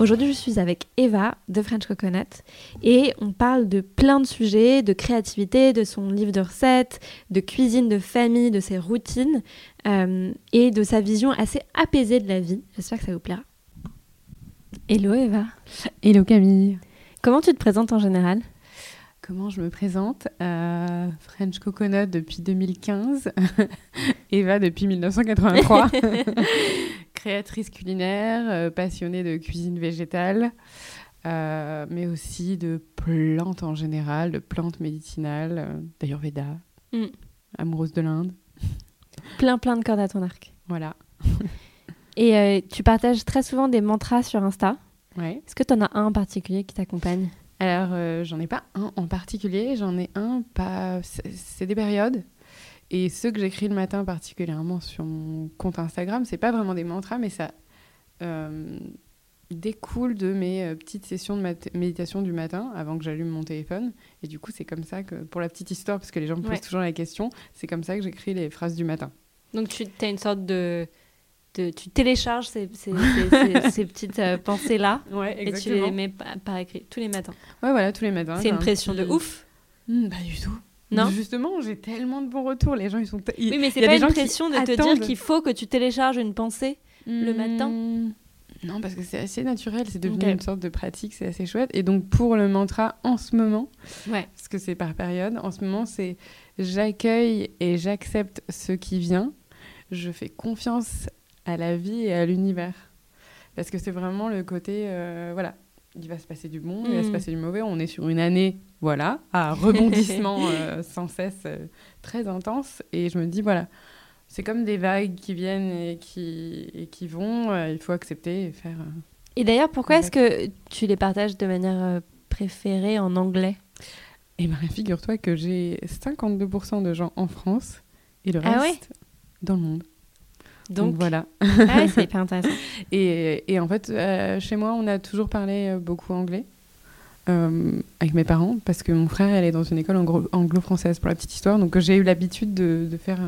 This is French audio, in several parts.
Aujourd'hui, je suis avec Eva de French Coconut et on parle de plein de sujets, de créativité, de son livre de recettes, de cuisine de famille, de ses routines euh, et de sa vision assez apaisée de la vie. J'espère que ça vous plaira. Hello Eva. Hello Camille. Comment tu te présentes en général? Comment je me présente euh, French Coconut depuis 2015, Eva depuis 1983, créatrice culinaire, euh, passionnée de cuisine végétale, euh, mais aussi de plantes en général, de plantes médicinales, d'Ayurveda, mm. amoureuse de l'Inde. Plein plein de cordes à ton arc. Voilà. Et tu partages très souvent des mantras sur Insta. Ouais. Est-ce que tu en as un en particulier qui t'accompagne? Alors, euh, j'en ai pas un en particulier, j'en ai un pas. C'est des périodes. Et ceux que j'écris le matin, particulièrement sur mon compte Instagram, c'est pas vraiment des mantras, mais ça euh, découle de mes euh, petites sessions de méditation du matin avant que j'allume mon téléphone. Et du coup, c'est comme ça que, pour la petite histoire, parce que les gens me posent toujours la question, c'est comme ça que j'écris les phrases du matin. Donc, tu as une sorte de tu télécharges ces, ces, ces, petites euh, pensées-là et tu les mets par, écrit tous les matins. Ouais, voilà, tous les matins. C'est une pression de ouf hmm, Pas du tout. Non? Justement, j'ai tellement de bons retours. Les gens, ils sont. Oui, mais c'est pas une pression de te dire qu'il faut que tu télécharges une pensée le hmm, matin Non, parce que c'est assez naturel. C'est devenu une sorte de pratique. C'est assez chouette. Et donc, pour le mantra, en ce moment, ouais. parce que c'est par période, en ce moment, c'est j'accueille et j'accepte ce qui vient. Je fais confiance à la vie et à l'univers. Parce que c'est vraiment le côté, euh, voilà, il va se passer du bon, il va se mm. passer du mauvais. On est sur une année, voilà, à rebondissement euh, sans cesse euh, très intense. Et je me dis, voilà, c'est comme des vagues qui viennent et qui, et qui vont. il faut accepter et faire. et d'ailleurs, pourquoi est-ce que tu les partages de manière préférée en anglais? Eh bien, figure-toi que j'ai 52% de gens en France et le ah reste dans le monde. Donc, voilà. Ah c'est hyper intéressant. et, et, en fait, euh, chez moi, on a toujours parlé euh, beaucoup anglais. Euh, avec mes parents parce que mon frère elle est dans une école anglo-française pour la petite histoire donc j'ai eu l'habitude de, de, faire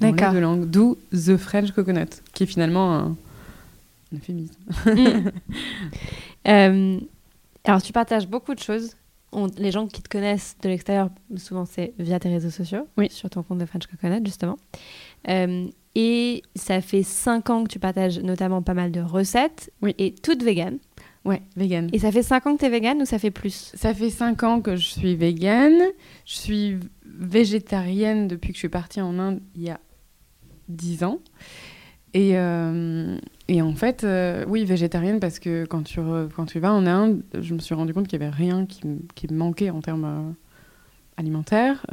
les deux langues d'où The French Coconut qui est finalement un, euphémisme mm. alors tu partages beaucoup de choses les gens qui te connaissent de l'extérieur souvent c'est via tes réseaux sociaux oui. sur ton compte de French Coconut justement et ça fait 5 ans que tu partages notamment pas mal de recettes. Oui. Et toutes véganes. Ouais, vegan. Et ça fait 5 ans que tu es végane ou ça fait plus? Ça fait 5 ans que je suis végane. Je suis végétarienne depuis que je suis partie en Inde il y a 10 ans. Et, euh, et en fait, euh, oui, végétarienne parce que quand tu, quand tu vas en Inde, je me suis rendu compte qu'il n'y avait rien qui, qui me manquait en termes euh, alimentaires.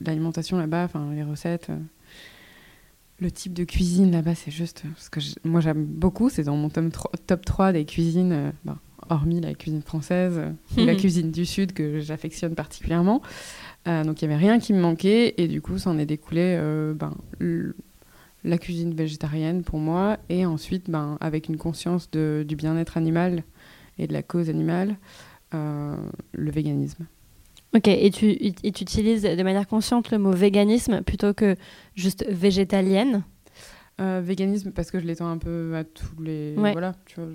L'alimentation là-bas, les recettes le type de cuisine là-bas, c'est juste ce que moi j'aime beaucoup. C'est dans mon top 3, des cuisines, euh, bah, hormis la cuisine française euh, la cuisine du Sud que j'affectionne particulièrement. Euh, donc il n'y avait rien qui me manquait et du coup, ça en est découlé ben, la cuisine végétarienne pour moi et ensuite, ben, avec une conscience de, du bien-être animal et de la cause animale, le véganisme. Ok, et tu, et tu utilises de manière consciente le mot véganisme plutôt que juste végétalienne euh, Véganisme parce que je l'étends un peu à tous les... Voilà, tu vois,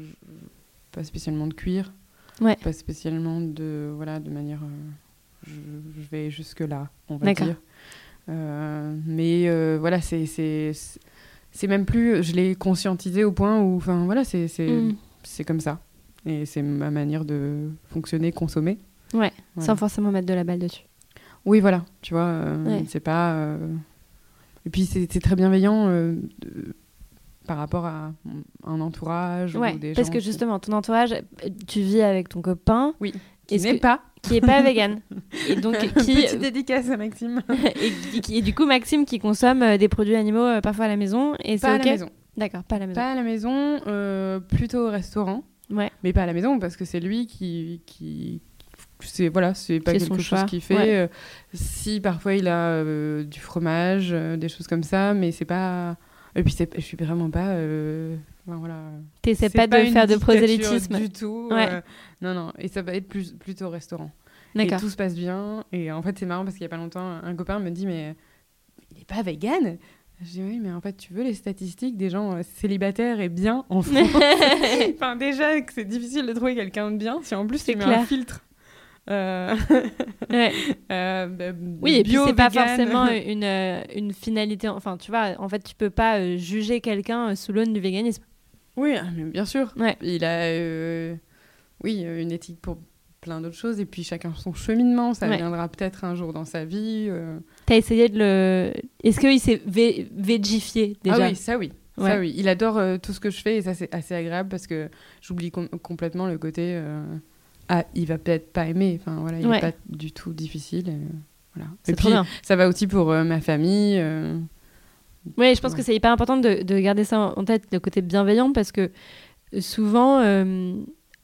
pas spécialement de cuir, ouais. pas spécialement de... Voilà, de manière... Euh, je, vais jusque-là, on va dire. Euh, mais voilà, c'est... C'est même plus... Je l'ai conscientisé au point où... Enfin, voilà, c'est mm. c'est comme ça. Et c'est ma manière de fonctionner, consommer. Ouais, sans forcément mettre de la balle dessus. Oui, voilà, tu vois, euh, c'est pas. Euh, Et puis c'est très bienveillant euh, de- par rapport à un entourage Ouais, ou des parce gens que justement, ton entourage, tu vis avec ton copain oui, qui n'est que- pas. qui est pas vegan. Et donc, qui. Petite dédicace à Maxime. et, qui- qui- et du coup, Maxime qui consomme des produits animaux parfois à la maison. Et c'est Pas à la maison. D'accord, pas à la maison. Pas à la maison, plutôt au restaurant. Ouais. Mais pas à la maison parce que c'est lui qui. qui c'est voilà, c'est pas quelque chose qu'il fait. Ouais. Euh, si parfois il a euh, du fromage, euh, des choses comme ça, mais c'est pas. Et puis c'est- je suis vraiment pas. voilà. T'essaies C'est pas de faire de prosélytisme. du tout. Ouais. non non, et ça va être plus plutôt au restaurant. Et tout se passe bien. Et en fait, c'est marrant parce qu'il y a pas longtemps, un copain me dit Mais il est pas vegan? Je dis Oui, mais en fait, tu veux les statistiques des gens euh, célibataires et bien en France? Enfin, déjà que c'est difficile de trouver quelqu'un de bien si en plus C'est tu mets clair. un filtre. Euh, Ouais. euh, bah, Oui, et puis bio, c'est pas forcément une, euh, une finalité. Enfin, tu vois, en fait, tu peux pas juger quelqu'un sous l'aune du véganisme. Oui, ah, mais bien sûr. Ouais. Il a, euh, oui, une éthique pour plein d'autres choses. Et puis chacun son cheminement. Ça Ouais. viendra peut-être un jour dans sa vie. T'as essayé de le. Est-ce qu'il s'est vé- végifié déjà? Ah oui, ça oui. Ça oui. Il adore tout ce que je fais et ça c'est assez agréable parce que j'oublie com- complètement le côté. Euh, Ah, il va peut-être pas aimer. Enfin voilà, il Ouais. est pas du tout difficile. et, voilà. C'est Et trop puis bien. ça va aussi pour euh, ma famille. euh, Oui, je pense Ouais. que c'est hyper important de, de garder ça en tête, le côté bienveillant, parce que souvent, euh,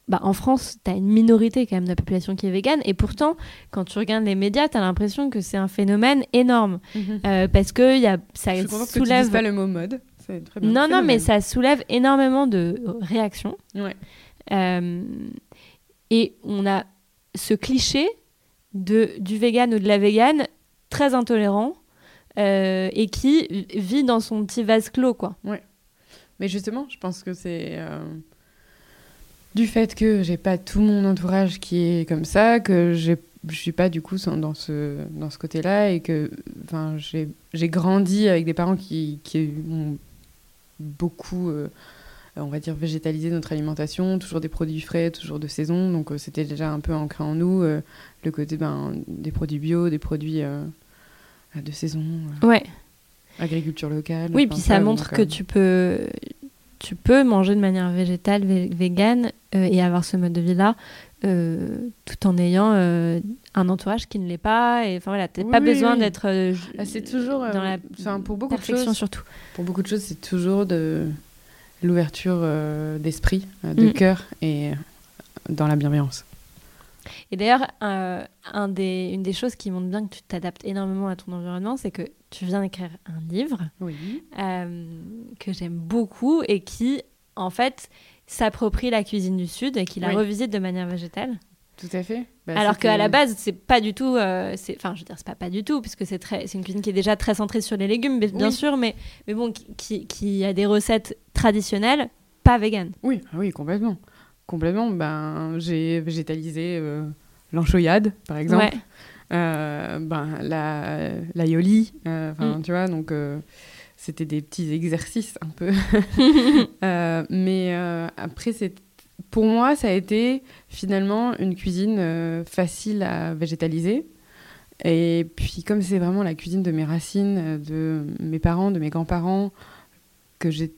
bah, en France, tu as une minorité quand même de la population qui est végane, et pourtant, quand tu regardes les médias, tu as l'impression que c'est un phénomène énorme, euh, parce que y a, ça Je suis contente que tu soulève... pas le mot mode. Très bien. non, non, mais ça soulève énormément de réactions. Ouais. Euh, et on a ce cliché de, du vegan ou de la végane très intolérant euh, et qui vit dans son petit vase clos, quoi. Mais justement, je pense que c'est euh, du fait que j'ai pas tout mon entourage qui est comme ça, que je suis pas du coup dans ce, dans ce côté-là et que j'ai grandi avec des parents qui, qui ont beaucoup, euh, on va dire, végétalisé notre alimentation, toujours des produits frais, toujours de saison. Donc euh, c'était déjà un peu ancré en nous, euh, le côté ben, des produits bio, des produits euh, de saison, euh, Ouais. agriculture locale. Oui, puis ça montre que euh, tu peux, tu peux manger de manière végétale, vé- végane euh, et avoir ce mode de vie-là euh, tout en ayant euh, un entourage qui ne l'est pas. Et enfin voilà, t'as Oui, pas oui, besoin oui. d'être euh, Ah, c'est toujours euh, dans la enfin, pour beaucoup de choses surtout. pour beaucoup de choses c'est toujours de l'ouverture euh, d'esprit euh, de Mm. cœur et euh, dans la bienveillance Et d'ailleurs, euh, un des, une des choses qui montre bien que tu t'adaptes énormément à ton environnement, c'est que tu viens d'écrire un livre oui euh, que j'aime beaucoup et qui, en fait, s'approprie la cuisine du Sud et qui la Oui. revisite de manière végétale. tout à fait Bah, Alors qu'à la base, c'est pas du tout. euh, Enfin, je veux dire, c'est pas pas du tout, puisque c'est une cuisine qui est déjà très centrée sur les légumes, bien Oui. sûr, mais, mais bon, qui, qui, qui a des recettes traditionnelles, pas véganes. oui ah oui complètement complètement ben j'ai végétalisé euh, l'enchoyade par exemple Ouais. Euh, ben la l'aioli euh, enfin Mm. tu vois donc euh, c'était des petits exercices un peu Euh, mais euh, après, c'est pour moi, ça a été finalement une cuisine euh, facile à végétaliser. Et puis, comme c'est vraiment la cuisine de mes racines, euh, de mes parents, de mes grands-parents, que j'ai.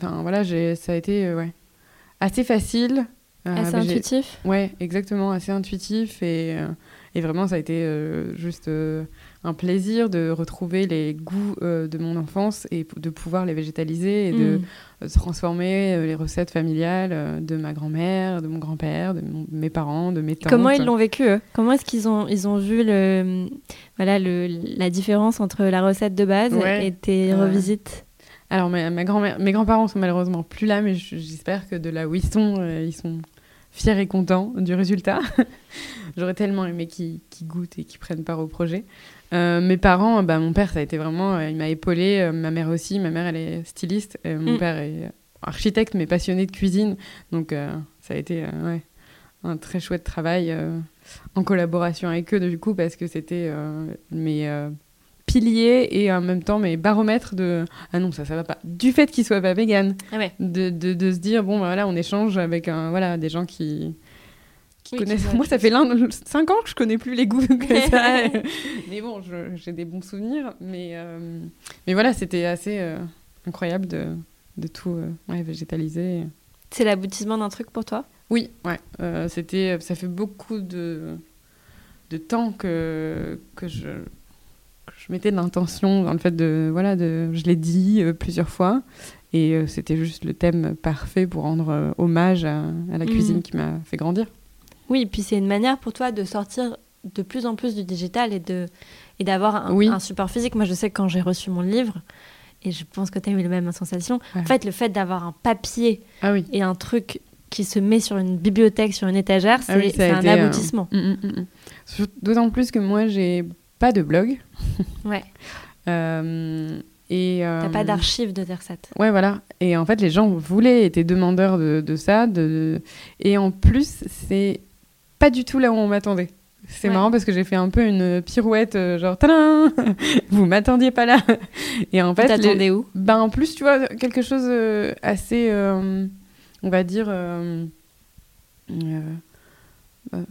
Voilà, j'ai- ça a été euh, ouais, assez facile. euh, Assez intuitif. Ouais, exactement, assez intuitif et, euh, et vraiment ça a été juste un plaisir de retrouver les goûts euh, de mon enfance et de pouvoir les végétaliser et de Mm. euh, transformer euh, les recettes familiales de ma grand-mère, de mon grand-père, de mes parents, de mes tantes. Comment ils l'ont vécu eux? Comment est-ce qu'ils ont ils ont vu le voilà le, la différence entre la recette de base Ouais. et tes revisites? Alors ma, ma grand-mère, mes grands-parents sont malheureusement plus là, mais j'espère que de là où ils sont, euh, ils sont fiers et contents du résultat. J'aurais tellement aimé qu'ils goûtent et qu'ils prennent part au projet. Euh, mes parents, bah, mon père, ça a été vraiment, euh, il m'a épaulé. ma mère aussi. Ma mère, elle est styliste. mon Mm. père est architecte, mais passionné de cuisine. Donc ça a été ouais, un très chouette travail en collaboration avec eux du coup parce que c'était mes piliers et en même temps mes baromètres de ah non ça ça va pas du fait qu'ils soient pas vegan Ah ouais. de, de, de se dire bon bah, voilà on échange avec un, voilà des gens qui qui Oui, connaissent. qui Moi, ça fait 5 ans que je connais plus les goûts que ça. mais bon, j'ai des bons souvenirs. Mais, euh, mais voilà, c'était assez euh, incroyable de, de tout euh, ouais, végétaliser. C'est l'aboutissement d'un truc pour toi? Oui, ouais. c'était, ça fait beaucoup de, de temps que, que je, je mettais de l'intention dans le fait de. Voilà, de, je l'ai dit euh, plusieurs fois. Et euh, c'était juste le thème parfait pour rendre euh, hommage à, à la Mhm. cuisine qui m'a fait grandir. Oui, puis c'est une manière pour toi de sortir de plus en plus du digital et de et d'avoir un, Oui. un support physique. Moi, je sais que quand j'ai reçu mon livre, et je pense que tu as eu la même sensation, Ouais. en fait, le fait d'avoir un papier Ah oui. et un truc qui se met sur une bibliothèque, sur une étagère, c'est Ah oui, c'est a un euh, aboutissement. Mm, mm, mm, D'autant plus que moi, j'ai pas de blog. Ouais. Euh, et, T'as euh, pas d'archives de recettes. Ouais, voilà. Et en fait, les gens voulaient, étaient demandeurs de, de ça. De... Et en plus, c'est pas du tout là où on m'attendait. C'est Ouais. marrant parce que j'ai fait un peu une pirouette, euh, genre, tadam Vous m'attendiez pas là Et en fait, les- t'attendais où? Ben, en plus, tu vois, quelque chose euh, assez, euh, on va dire, euh, euh, euh,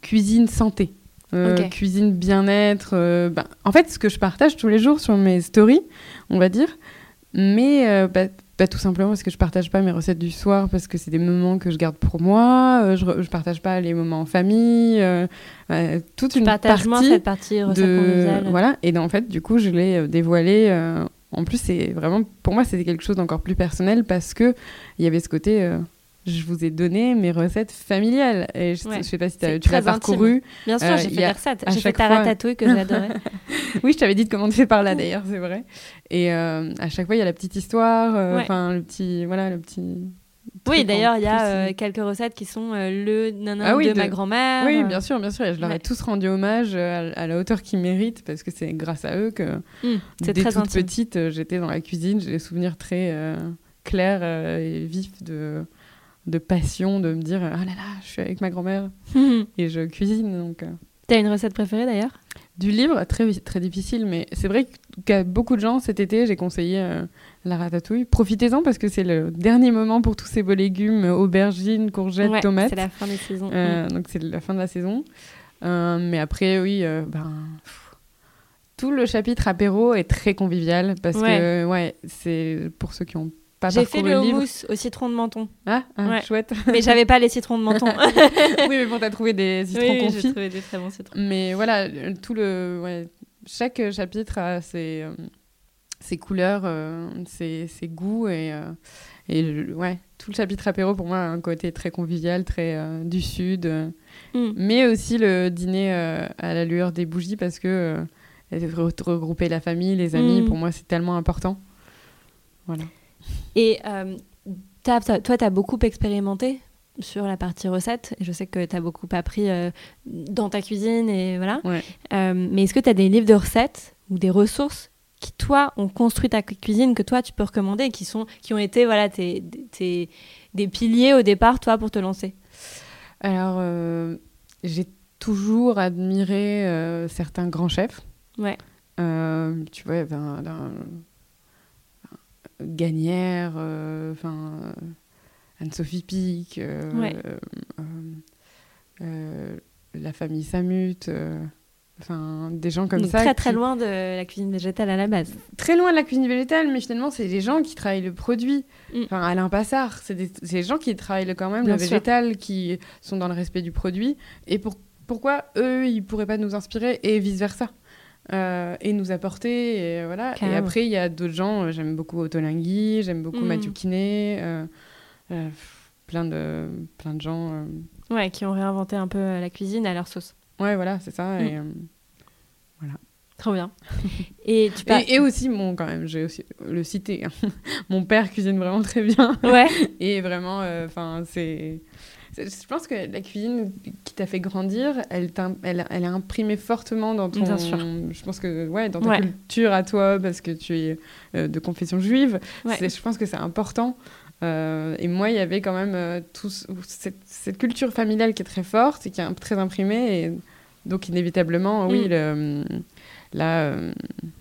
cuisine santé. Euh. Cuisine bien-être. euh, ben, en fait, ce que je partage tous les jours sur mes stories, on va dire, mais euh, bah, bah, tout simplement parce que je partage pas mes recettes du soir parce que c'est des moments que je garde pour moi. euh, je, je partage pas les moments en famille. toute Tu une moins partie cette partie de voilà et en fait du coup je l'ai dévoilé euh, en plus c'est vraiment pour moi c'était quelque chose d'encore plus personnel parce que il y avait ce côté je vous ai donné mes recettes familiales et je, Ouais. je sais pas si tu l'as parcouru Bien sûr, Euh, j'ai fait des recettes. J'ai fait ta ratatouille que j'adorais. oui je t'avais dit de commencer par là d'ailleurs c'est vrai et euh, à chaque fois il y a la petite histoire euh, Ouais. enfin le petit voilà le petit Oui, d'ailleurs, il y a quelques recettes qui sont le nanan Ah oui, de, de- ma grand-mère. oui, bien sûr, bien sûr. Et je leur ai ouais. tous rendu hommage à, à la hauteur qu'ils méritent parce que c'est grâce à eux que, c'est Dès très toute intime. petite, j'étais dans la cuisine, j'ai des souvenirs très clairs et vifs de, de passion, de me dire ah là là, je suis avec ma grand-mère et je cuisine. Donc, euh. T'as une recette préférée d'ailleurs? Du livre, très, très difficile, mais c'est vrai qu'à beaucoup de gens cet été, j'ai conseillé euh, la ratatouille. Profitez-en parce que c'est le dernier moment pour tous ces beaux légumes, aubergines, courgettes, Ouais, tomates. C'est la fin des saisons. Euh, Donc c'est la fin de la saison. Euh, mais après, oui, ben, pff, tout le chapitre apéro est très convivial parce que ouais, c'est pour ceux qui ont pas J'ai fait le le houmous au citron de menton, Ah, ah, Ouais. chouette. mais j'avais pas les citrons de menton. oui, mais bon, t'as trouvé des citrons oui, oui, j'ai confits. trouvé des très bons citrons. Mais voilà, le- tout le, ouais, chaque chapitre a ses, euh, ses couleurs, euh, ses, ses goûts et, euh, et ouais, tout le chapitre apéro pour moi a un côté très convivial, très euh, du sud, euh, Mm. mais aussi le dîner euh, à la lueur des bougies parce que euh, re- regrouper la famille, les amis, Mm. pour moi c'est tellement important. Voilà. Et euh, toi, tu as beaucoup expérimenté sur la partie recette. Et je sais que tu as beaucoup appris euh, dans ta cuisine et voilà. Ouais. Euh, mais est-ce que tu as des livres de recettes ou des ressources qui, toi, ont construit ta cu- cuisine, que toi, tu peux recommander et qui, sont, qui ont été voilà, tes, tes- des piliers au départ, toi, pour te lancer? Alors, euh, j'ai toujours admiré certains grands chefs. Ouais. Tu vois, il y avait un, un- un- Gagnère, euh, enfin, euh, Anne-Sophie Pic, euh, Ouais. la famille Samut, enfin, des gens comme Donc ça. très très qui- loin de la cuisine végétale à la base. Très loin de la cuisine végétale, mais finalement, c'est des gens qui travaillent le produit. Mm. Enfin, Alain Passard, c'est des, gens qui travaillent le- quand même Bien le sûr. végétal, qui sont dans le respect du produit. Et pour, pourquoi eux, ils pourraient pas nous inspirer et vice-versa? Euh, et nous apporter et voilà et après il y a d'autres gens euh, j'aime beaucoup Otolenghi j'aime beaucoup Mm. Mathieu Kiné euh, euh, plein de plein de gens Ouais, qui ont réinventé un peu la cuisine à leur sauce. ouais voilà c'est ça Mm. et, Trop bien. et tu et, et aussi mon quand même j'ai aussi le citer hein. mon père cuisine vraiment très bien Ouais. Et vraiment, enfin, c'est. c'est- Je pense que la cuisine qui t'a fait grandir, elle, elle, elle a imprimé fortement dans ton. Bien sûr. Je pense que, ouais, dans ta Ouais. culture à toi, parce que tu es euh, de confession juive. Ouais. Je pense que c'est important. Euh, et moi, il y avait quand même euh, tout ce- cette, cette culture familiale qui est très forte et qui est très imprimée. Et donc, inévitablement, oui, Mm. le, la, euh,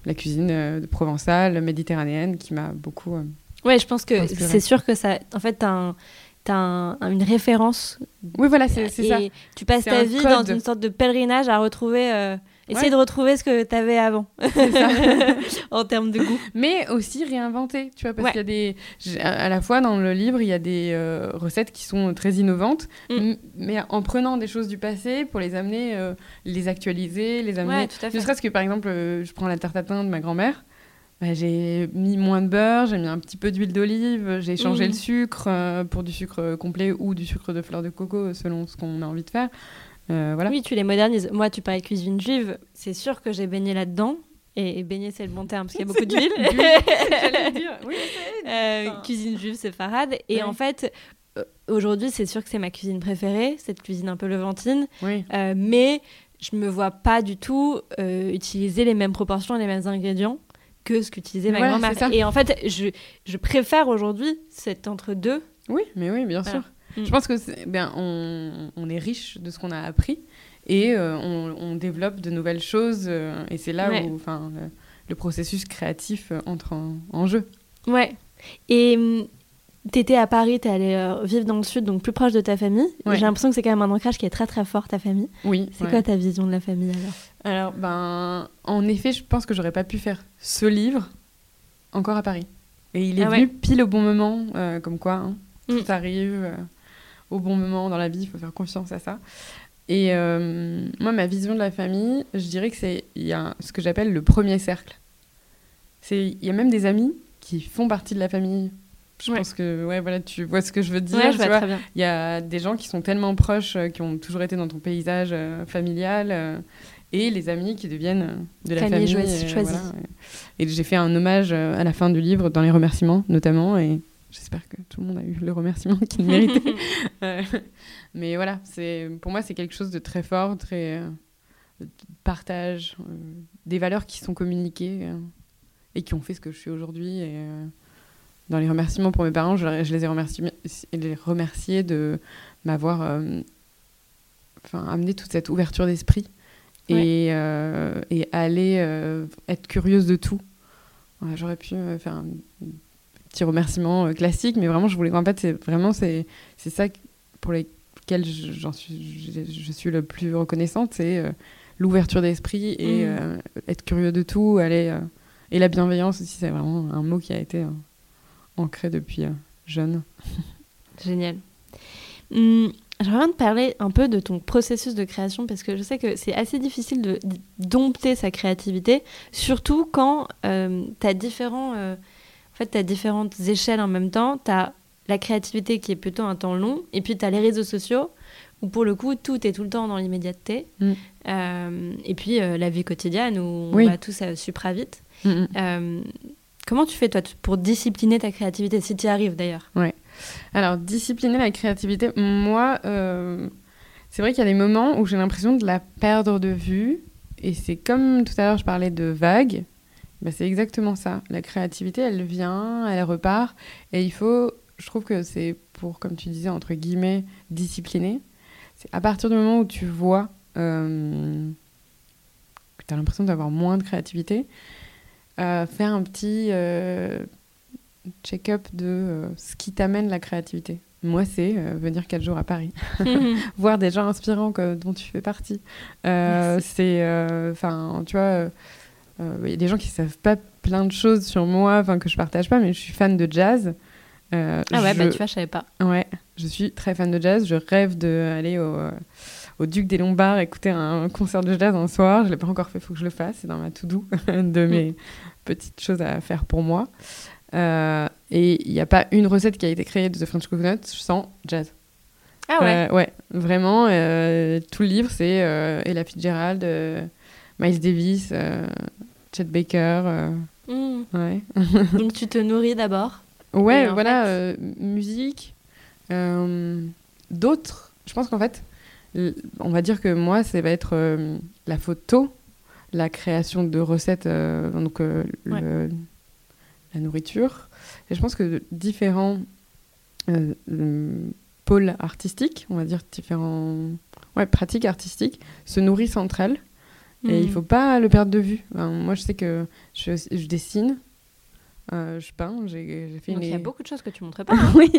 la cuisine euh, provençale, méditerranéenne, qui m'a beaucoup. euh, Ouais, je pense que c'est sûr que ça. En fait, t'as un, as une référence. Oui, voilà, c'est ça. Tu passes ta vie dans une sorte de pèlerinage à retrouver. Euh, essayer de retrouver ce que tu avais avant en termes de goût. Mais aussi réinventer, tu vois, parce qu'il y a des. À la fois dans le livre, il y a des euh, recettes qui sont très innovantes, mm. mais en prenant des choses du passé pour les amener, euh, les actualiser, les amener. Ne serait-ce que par exemple, je prends la tarte à de ma grand-mère. Bah, j'ai mis moins de beurre, j'ai mis un petit peu d'huile d'olive, j'ai changé le mm. sucre euh, pour du sucre complet ou du sucre de fleur de coco selon ce qu'on a envie de faire. Euh, voilà. Oui, tu les modernises. Moi, tu parlais cuisine juive, c'est sûr que j'ai baigné là-dedans. Et, baigner, c'est le bon terme, parce qu'il y a beaucoup d'huile. oui, euh, Cuisine juive, c'est farade. Et en fait, aujourd'hui, c'est sûr que c'est ma cuisine préférée, cette cuisine un peu levantine. Oui. mais je me vois pas du tout utiliser les mêmes proportions et les mêmes ingrédients que ce qu'utilisait ma grand-mère. Et en fait, je, je préfère aujourd'hui cet entre-deux. Oui, mais oui, bien sûr. Mm. Je pense que est, ben, on, on, est riche de ce qu'on a appris et euh, on, on, développe de nouvelles choses. Euh, et c'est là où enfin, le, processus créatif euh, entre en, en, jeu. Ouais. Et hum, T'étais à Paris, t'es allé euh, vivre dans le sud, donc plus proche de ta famille. J'ai l'impression que c'est quand même un ancrage qui est très très fort, ta famille. Oui. C'est quoi ta vision de la famille alors? Alors, ben, en effet, je pense que j'aurais pas pu faire ce livre encore à Paris. Et il est ah venu pile au bon moment, euh, comme quoi, hein, mm. tout arrive euh, au bon moment dans la vie, il faut faire confiance à ça. Et moi, ma vision de la famille, je dirais que c'est il y a ce que j'appelle le premier cercle. C'est il y a même des amis qui font partie de la famille je pense que ouais, voilà, tu vois ce que je veux dire. Il y a des gens qui sont tellement proches, euh, qui ont toujours été dans ton paysage euh, familial, euh, et les amis qui deviennent de la famille. famille et j'ai fait un hommage à la fin du livre, dans les remerciements notamment, et j'espère que tout le monde a eu le remerciement qu'il méritait. mais voilà, c'est pour moi c'est quelque chose de très fort, très partage, des valeurs qui sont communiquées et qui ont fait ce que je suis aujourd'hui. Et, dans les remerciements pour mes parents, je, les ai remerciés, les remerciés de m'avoir euh, enfin, amené toute cette ouverture d'esprit et, euh, et, aller euh, être curieuse de tout. J'aurais pu faire un petit remerciement classique, mais vraiment, je voulais. En fait, c'est vraiment c'est ça pour lesquels j'en suis, je, suis le plus reconnaissante, c'est l'ouverture d'esprit et mmh. être curieux de tout, aller et la bienveillance aussi, c'est vraiment un mot qui a été ancré depuis euh, jeune. Génial. Hum, J'aimerais bien te parler un peu de ton processus de création parce que je sais que c'est assez difficile de dompter sa créativité, surtout quand euh, tu as, différents, euh, en fait, as différentes échelles en même temps. Tu as la créativité qui est plutôt un temps long, et puis tu as les réseaux sociaux où pour le coup tout est tout le temps dans l'immédiateté, mm. et puis la vie quotidienne où on va tous super vite. Mm, mm. Comment tu fais, toi, pour discipliner ta créativité, si tu y arrives d'ailleurs? Ouais. Alors, discipliner la créativité, moi, euh, c'est vrai qu'il y a des moments où j'ai l'impression de la perdre de vue. Et c'est comme tout à l'heure, je parlais de vagues. Bah, c'est exactement ça. La créativité, elle vient, elle repart. Et il faut, je trouve que c'est pour, comme tu disais, entre guillemets, discipliner. C'est à partir du moment où tu vois euh, que tu as l'impression d'avoir moins de créativité, faire un petit euh, check-up de euh, ce qui t'amène la créativité. Moi, c'est euh, venir quatre jours à Paris, voir des gens inspirants dont tu fais partie. c'est, enfin, tu vois, il y a des gens qui savent pas plein de choses sur moi, enfin que je partage pas, mais je suis fan de jazz. ah ouais, bah tu vois, je savais pas. Ouais, je suis très fan de jazz. Je rêve d'aller au au Duc des Lombards écouter un concert de jazz un soir. Je l'ai pas encore fait, il faut que je le fasse. C'est dans ma to-do de mes petites choses à faire pour moi. Euh, et il n'y a pas une recette qui a été créée de The French Coconut sans jazz. Ah ouais euh, Ouais, vraiment. Euh, tout le livre, c'est Ella Fitzgerald, Miles Davis, Chet Baker. Hmm. Ouais. Donc tu te nourris d'abord Ouais, voilà, musique. D'autres, je pense qu'en fait, on va dire que moi, ça va être euh, la photo, la création de recettes, euh, donc euh, la nourriture. Et je pense que différents pôles artistiques, on va dire différents ouais, pratiques artistiques, se nourrissent entre elles. Et il mhm. faut pas le perdre de vue. moi, je sais que je, je dessine. Euh, je peins, j'ai fait Donc il y a beaucoup de choses que tu montres pas. hein. oui,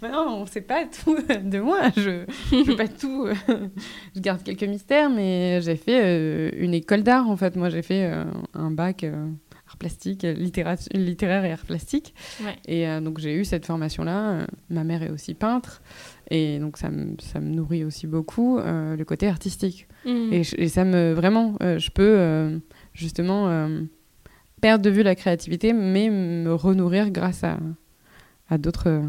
bah non, on sait pas tout de moi. Je ne veux pas tout. euh, je garde quelques mystères, mais j'ai fait euh, une école d'art en fait. Moi, j'ai fait euh, un bac art plastique, littérature- littéraire et art plastique. Ouais. Et donc j'ai eu cette formation-là. Euh, ma mère est aussi peintre, et donc ça me, ça me nourrit aussi beaucoup euh, le côté artistique. Mm. Et, ça me vraiment, euh, je peux euh, justement perdre de vue la créativité, mais me renourrir grâce à, à d'autres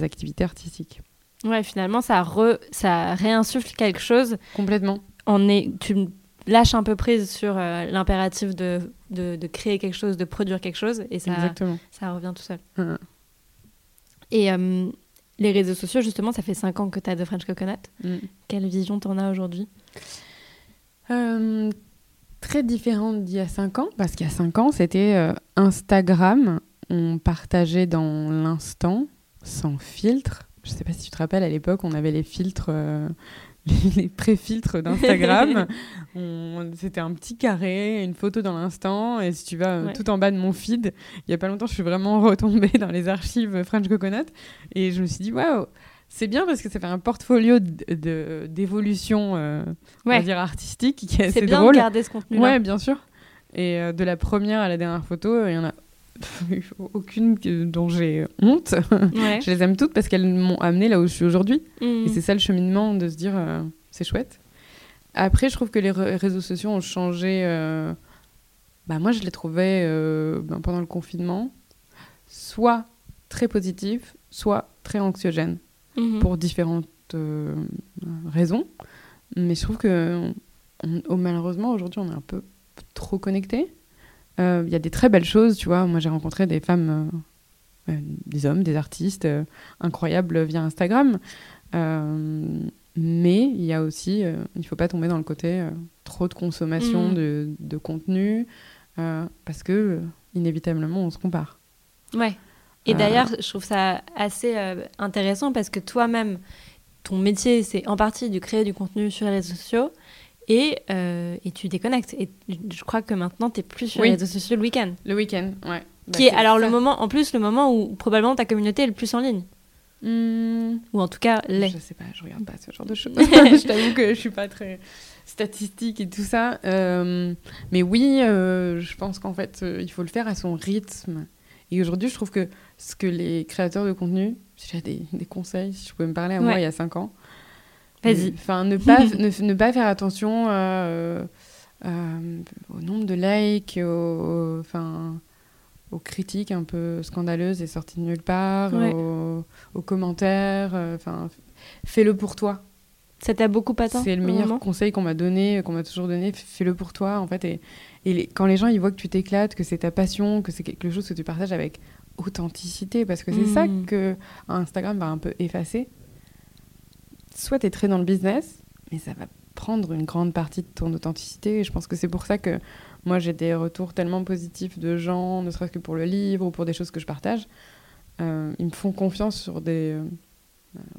activités artistiques. Ouais, finalement, ça, re- ça réinsuffle quelque chose. Complètement. En est, tu lâches un peu prise sur l'impératif de, de, de créer quelque chose, de produire quelque chose, et ça, Exactement. ça revient tout seul. Hein. Et les réseaux sociaux, justement, ça fait 5 ans que tu as de French Coconut. Mm. Quelle vision t'en as aujourd'hui? Euh, très différente d'il y a 5 ans, parce qu'il y a 5 ans, c'était euh, Instagram. On partageait dans l'instant, sans filtre. Je sais pas si tu te rappelles, à l'époque, on avait les filtres, euh, les, les pré-filtres d'Instagram. C'était un petit carré, une photo dans l'instant. Et si tu vas euh, Ouais. tout en bas de mon feed, il y a pas longtemps, je suis vraiment retombée dans les archives French Coconut. Et je me suis dit, waouh, c'est bien parce que ça fait un portfolio d'évolution, euh, on va Ouais, dire artistique, qui est c'est assez bien drôle. de garder ce contenu-là. Ouais, bien sûr. Et euh, de la première à la dernière photo, il y en a aucune dont j'ai honte. Ouais. je les aime toutes parce qu'elles m'ont amené là où je suis aujourd'hui. Mm. Et c'est ça le cheminement de se dire euh, c'est chouette. Après, je trouve que les réseaux sociaux ont changé. euh, Bah, moi, je les trouvais euh, ben, pendant le confinement soit très positifs, soit très anxiogènes Mhm. pour différentes raisons. Mais je trouve que on- oh, malheureusement aujourd'hui on est un peu trop connecté. Euh, Il y a des très belles choses, tu vois. Moi j'ai rencontré des femmes, euh, euh, des hommes, des artistes euh, incroyables via Instagram. Euh, mais il y a aussi, euh, il faut pas tomber dans le côté euh, trop de consommation Mhm. de, de contenu euh, parce que euh, inévitablement on se compare. Ouais. Et Euh, d'ailleurs, je trouve ça assez euh, intéressant parce que toi-même, ton métier, c'est en partie de créer du contenu sur les réseaux sociaux et, euh, et tu déconnectes. Et je crois que maintenant, tu es plus sur Oui. les réseaux sociaux le week-end. Le week-end, ouais. Bah, qui est alors le moment, en plus, le moment où probablement ta communauté est le plus en ligne. Hmm, Ou en tout cas, l'est. Je sais pas, je regarde pas ce genre de choses. je t'avoue que je suis pas très statistique et tout ça. Euh, mais oui, euh, je pense qu'en fait, il faut le faire à son rythme. Et aujourd'hui, je trouve que ce que les créateurs de contenu, si j'ai des, des conseils, si je pouvais me parler à moi il y a 5 ans. Vas-y. Enfin, ne pas, ne, ne pas faire attention à, euh, euh, au nombre de likes, au- enfin, aux critiques un peu scandaleuses et sorties de nulle part, Ouais. aux, aux commentaires. euh, Enfin, fais-le pour toi. Ça t'a beaucoup atteint C'est le meilleur conseil qu'on m'a donné, qu'on m'a toujours donné. Fais-le pour toi, en fait. Et, et les- quand les gens ils voient que tu t'éclates, que c'est ta passion, que c'est quelque chose que tu partages avec authenticité, parce que c'est ça Mhm. que Instagram va un peu effacer. Soit tu es très dans le business, mais ça va prendre une grande partie de ton authenticité. Et je pense que c'est pour ça que moi j'ai des retours tellement positifs de gens, ne serait-ce que pour le livre ou pour des choses que je partage. Euh, ils me font confiance sur des. euh,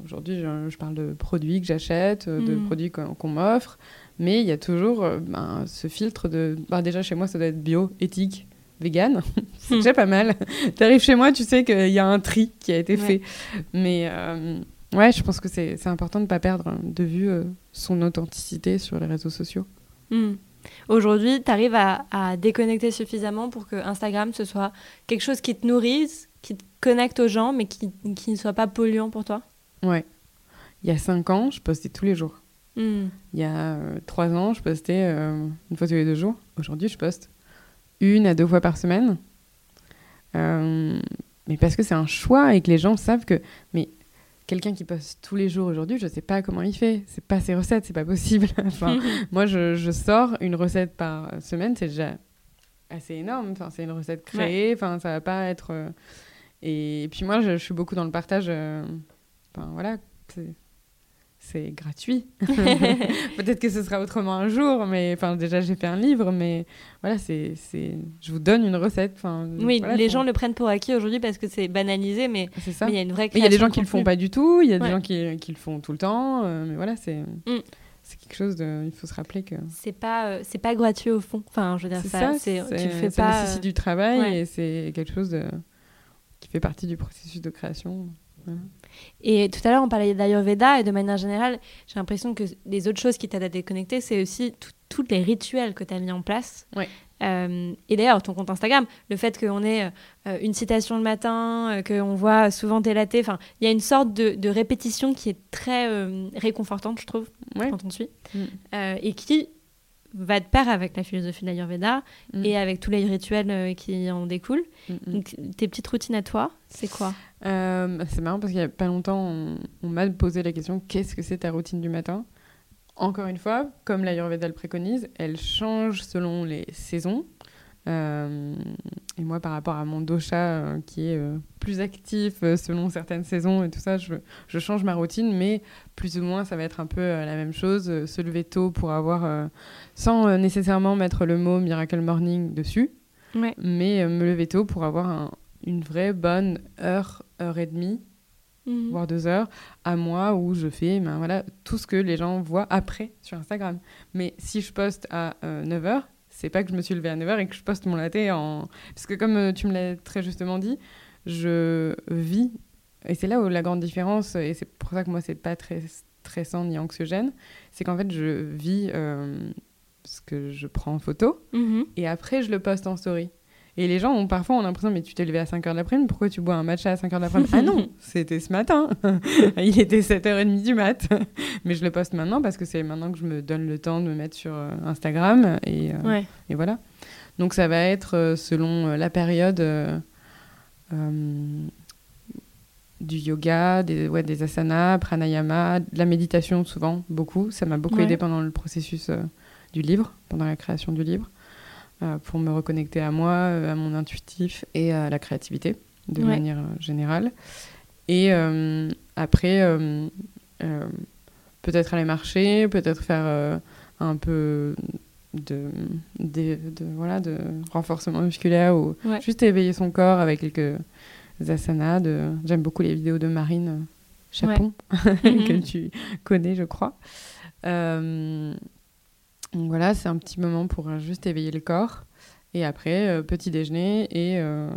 Aujourd'hui, je, je parle de produits que j'achète, euh, de Mhm. produits qu'on m'offre, mais il y a toujours euh, ben, ce filtre de. ben, déjà, chez moi, ça doit être bio, éthique, vegan. c'est Mhm. déjà pas mal. tu arrives chez moi, tu sais qu'il y a un tri qui a été Ouais. fait. Mais ouais, je pense que c'est important de ne pas perdre de vue euh, son authenticité sur les réseaux sociaux. Hmm. Aujourd'hui, tu arrives à, à déconnecter suffisamment pour que Instagram, ce soit quelque chose qui te nourrisse, qui te connecte aux gens, mais qui, qui ne soit pas polluant pour toi? Ouais. Il y a cinq ans, je postais tous les jours. Hmm. Il y a euh, trois ans, je postais euh, une fois tous les deux jours. Aujourd'hui, je poste une à deux fois par semaine. Euh, mais parce que c'est un choix et que les gens savent que. Mais quelqu'un qui poste tous les jours aujourd'hui, je sais pas comment il fait. C'est pas ses recettes, c'est pas possible. enfin, moi, je, je sors une recette par semaine, c'est déjà assez énorme. Enfin, c'est une recette créée. Enfin, ça va pas être. euh, Et puis moi, je, je suis beaucoup dans le partage. euh, Enfin, voilà. C'est- gratuit. Peut-être que ce sera autrement un jour, mais enfin déjà j'ai fait un livre, mais voilà c'est c'est je vous donne une recette. Enfin Oui, voilà, les gens le prennent pour acquis aujourd'hui parce que c'est banalisé, mais mais il y a une vraie Mais il y a des gens qui le font pas du tout, il y a des gens qui, qui le font tout le temps, euh, mais voilà c'est Mm. c'est quelque chose de il faut se rappeler que C'est pas, euh, c'est pas gratuit au fond. Enfin, je veux dire, c'est ça, ça, c'est, tu le fais ça pas. nécessite du travail ouais. et c'est quelque chose de qui fait partie du processus de création. Et tout à l'heure, on parlait d'Ayurveda et de manière générale, j'ai l'impression que les autres choses qui t'aident à déconnecter, c'est aussi tous les rituels que tu as mis en place. Ouais. Euh, et d'ailleurs, ton compte Instagram, le fait qu'on ait euh, une citation le matin, euh, qu'on voit souvent tes latés, enfin, il y a une sorte de, répétition qui est très réconfortante, je trouve, quand on suit, mm. et qui va de pair avec la philosophie de l'Ayurveda mm. et avec tous les rituels qui en découlent. Mm, Donc, tes petites routines à toi, c'est quoi? C'est marrant parce qu'il n'y a pas longtemps, on, on m'a posé la question qu'est-ce que c'est ta routine du matin? Encore une fois, comme l'Ayurveda le préconise, elle change selon les saisons. Euh, et moi, par rapport à mon dosha euh, qui est euh, plus actif selon certaines saisons et tout ça, je, je, change ma routine, mais plus ou moins, ça va être un peu la même chose. se lever tôt pour avoir, sans nécessairement mettre le mot Miracle Morning dessus, mais me lever tôt pour avoir une vraie bonne heure, heure et demie Mhm. voire deux heures, à moi où je fais ben, voilà, tout ce que les gens voient après sur Instagram. Mais si je poste à 9 euh, heures, c'est pas que je me suis levée à 9 heures et que je poste mon latte en. Parce que, comme euh, tu me l'as très justement dit, je vis, et c'est là où la grande différence, et c'est pour ça que moi, c'est pas très stressant ni anxiogène, c'est qu'en fait, je vis euh, ce que je prends en photo mhm. et après, je le poste en story. Et les gens ont parfois ont l'impression, mais tu t'es levé à 5h de l'après-midi, pourquoi tu bois un matcha à 5h de l'après-midi? Ah non, c'était ce matin. Il était 7h30 du mat. mais je le poste maintenant parce que c'est maintenant que je me donne le temps de me mettre sur euh, Instagram. Et, euh, et voilà. Donc ça va être euh, selon la période du yoga, des, ouais, des asanas, pranayama, de la méditation souvent, beaucoup. Ça m'a beaucoup aidé pendant le processus du livre, pendant la création du livre. Euh, pour me reconnecter à moi, euh, à mon intuitif et à la créativité de manière euh, générale. Et après, peut-être aller marcher, peut-être faire un peu de, de, voilà, de renforcement musculaire ou juste éveiller son corps avec quelques asanas. J'aime beaucoup les vidéos de Marine Chapon, que tu connais, je crois. Donc voilà, c'est un petit moment pour euh, juste éveiller le corps. Et après, euh, petit déjeuner. Et euh,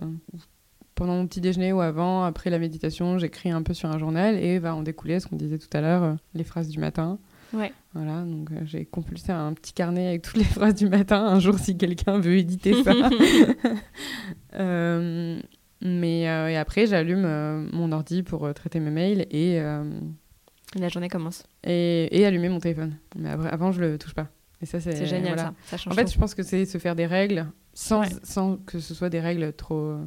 pendant mon petit déjeuner ou avant, après la méditation, j'écris un peu sur un journal et va en découler ce qu'on disait tout à l'heure, les phrases du matin. Ouais. Voilà, donc j'ai compulsé un petit carnet avec toutes les phrases du matin, un jour si quelqu'un veut éditer ça. mais et après, j'allume mon ordi pour traiter mes mails et. la journée commence. Et, et allumer mon téléphone. Mais avant, je le touche pas. Et ça, c'est génial, ça. en fait, je pense que c'est se faire des règles sans, sans que ce soit des règles trop euh,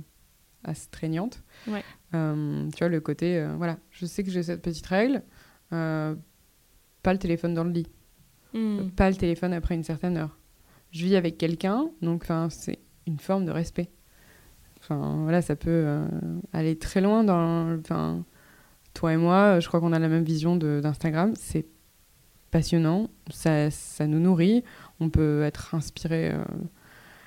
astreignantes. Ouais. Euh, tu vois, le côté, euh, voilà, je sais que j'ai cette petite règle, pas le téléphone dans le lit, hmm. pas le téléphone après une certaine heure. Je vis avec quelqu'un, donc c'est une forme de respect. Enfin, voilà, ça peut aller très loin dans. Enfin, toi et moi, je crois qu'on a la même vision d'Instagram. C'est passionnant, ça, ça, nous nourrit, on peut être inspiré euh,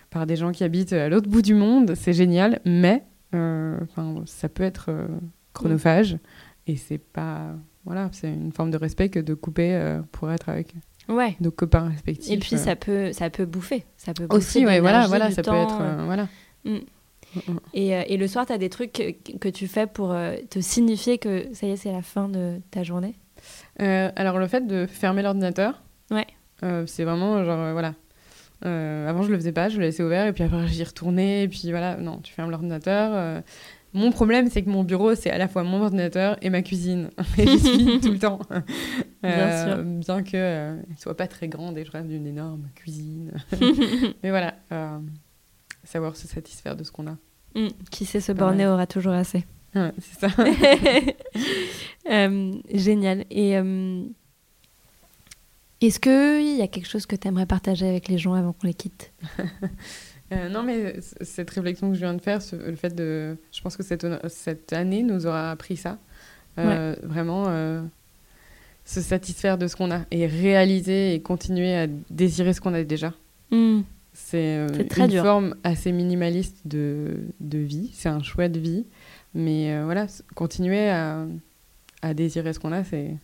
par des gens qui habitent à l'autre bout du monde, c'est génial, mais euh, ça peut être euh, chronophage et c'est pas voilà, c'est une forme de respect que de couper pour être avec ouais. nos copains respectifs. Et puis ça peut ça peut bouffer, ça peut aussi ouais, voilà voilà, ça peut être voilà. Mm. Mm, mm. Et, et, le soir, tu as des trucs que, que tu fais pour te signifier que ça y est, c'est la fin de ta journée? Euh, alors, le fait de fermer l'ordinateur, ouais. Euh, c'est vraiment genre, euh, voilà. avant, je le faisais pas, je le laissais ouvert et puis après, j'y retournais. Et puis voilà, non, tu fermes l'ordinateur. Mon problème, c'est que mon bureau, c'est à la fois mon ordinateur et ma cuisine. et j'y suis tout le temps. bien sûr. Bien qu'elle ne soit pas très grande et je rêve d'une énorme cuisine. Mais voilà, savoir se satisfaire de ce qu'on a. Mm. Qui sait se borner aura toujours assez. Ouais, c'est ça. Euh, génial. Et euh, est-ce qu'il y a quelque chose que tu aimerais partager avec les gens avant qu'on les quitte? Euh, non, mais cette réflexion que je viens de faire, le fait de. Je pense que cette, cette année nous aura appris ça. Vraiment, se satisfaire de ce qu'on a et réaliser et continuer à désirer ce qu'on a déjà. Hmm. C'est une forme assez minimaliste de, de vie. C'est un choix de vie. Mais voilà, continuer à, à désirer ce qu'on a, c'est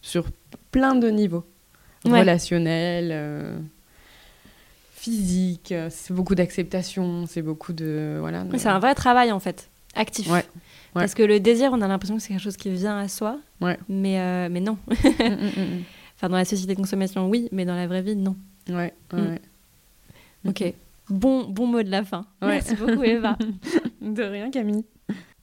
sur plein de niveaux. Relationnel, euh, physique, c'est beaucoup d'acceptation, c'est beaucoup de... Voilà, C'est un vrai travail en fait. actif. Ouais. Parce que le désir, on a l'impression que c'est quelque chose qui vient à soi. Ouais. Mais, euh, mais non. Mm, mm, mm, Enfin, dans la société de consommation, oui, mais dans la vraie vie, non. Ouais, ouais. Ok. Bon, bon mot de la fin. Ouais. Merci beaucoup, Eva. De rien, Camille.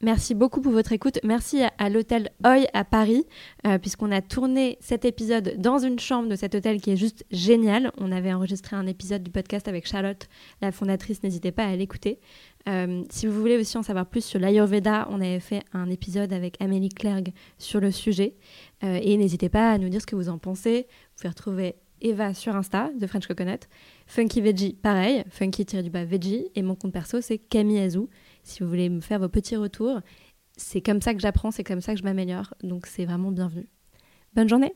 Merci beaucoup pour votre écoute. Merci à, l'hôtel Hoy à Paris, euh, puisqu'on a tourné cet épisode dans une chambre de cet hôtel qui est juste génial. On avait enregistré un épisode du podcast avec Charlotte, la fondatrice. N'hésitez pas à l'écouter. Euh, si vous voulez aussi en savoir plus sur l'Ayurveda, on avait fait un épisode avec Amélie Clergue sur le sujet. Euh, et n'hésitez pas à nous dire ce que vous en pensez. Vous pouvez retrouver Eva sur Insta de French Coconut. Funky Veggie, pareil, funky-du-bas veggie. Et mon compte perso, c'est Camille Azou. Si vous voulez me faire vos petits retours, c'est comme ça que j'apprends, c'est comme ça que je m'améliore. Donc c'est vraiment bienvenu. Bonne journée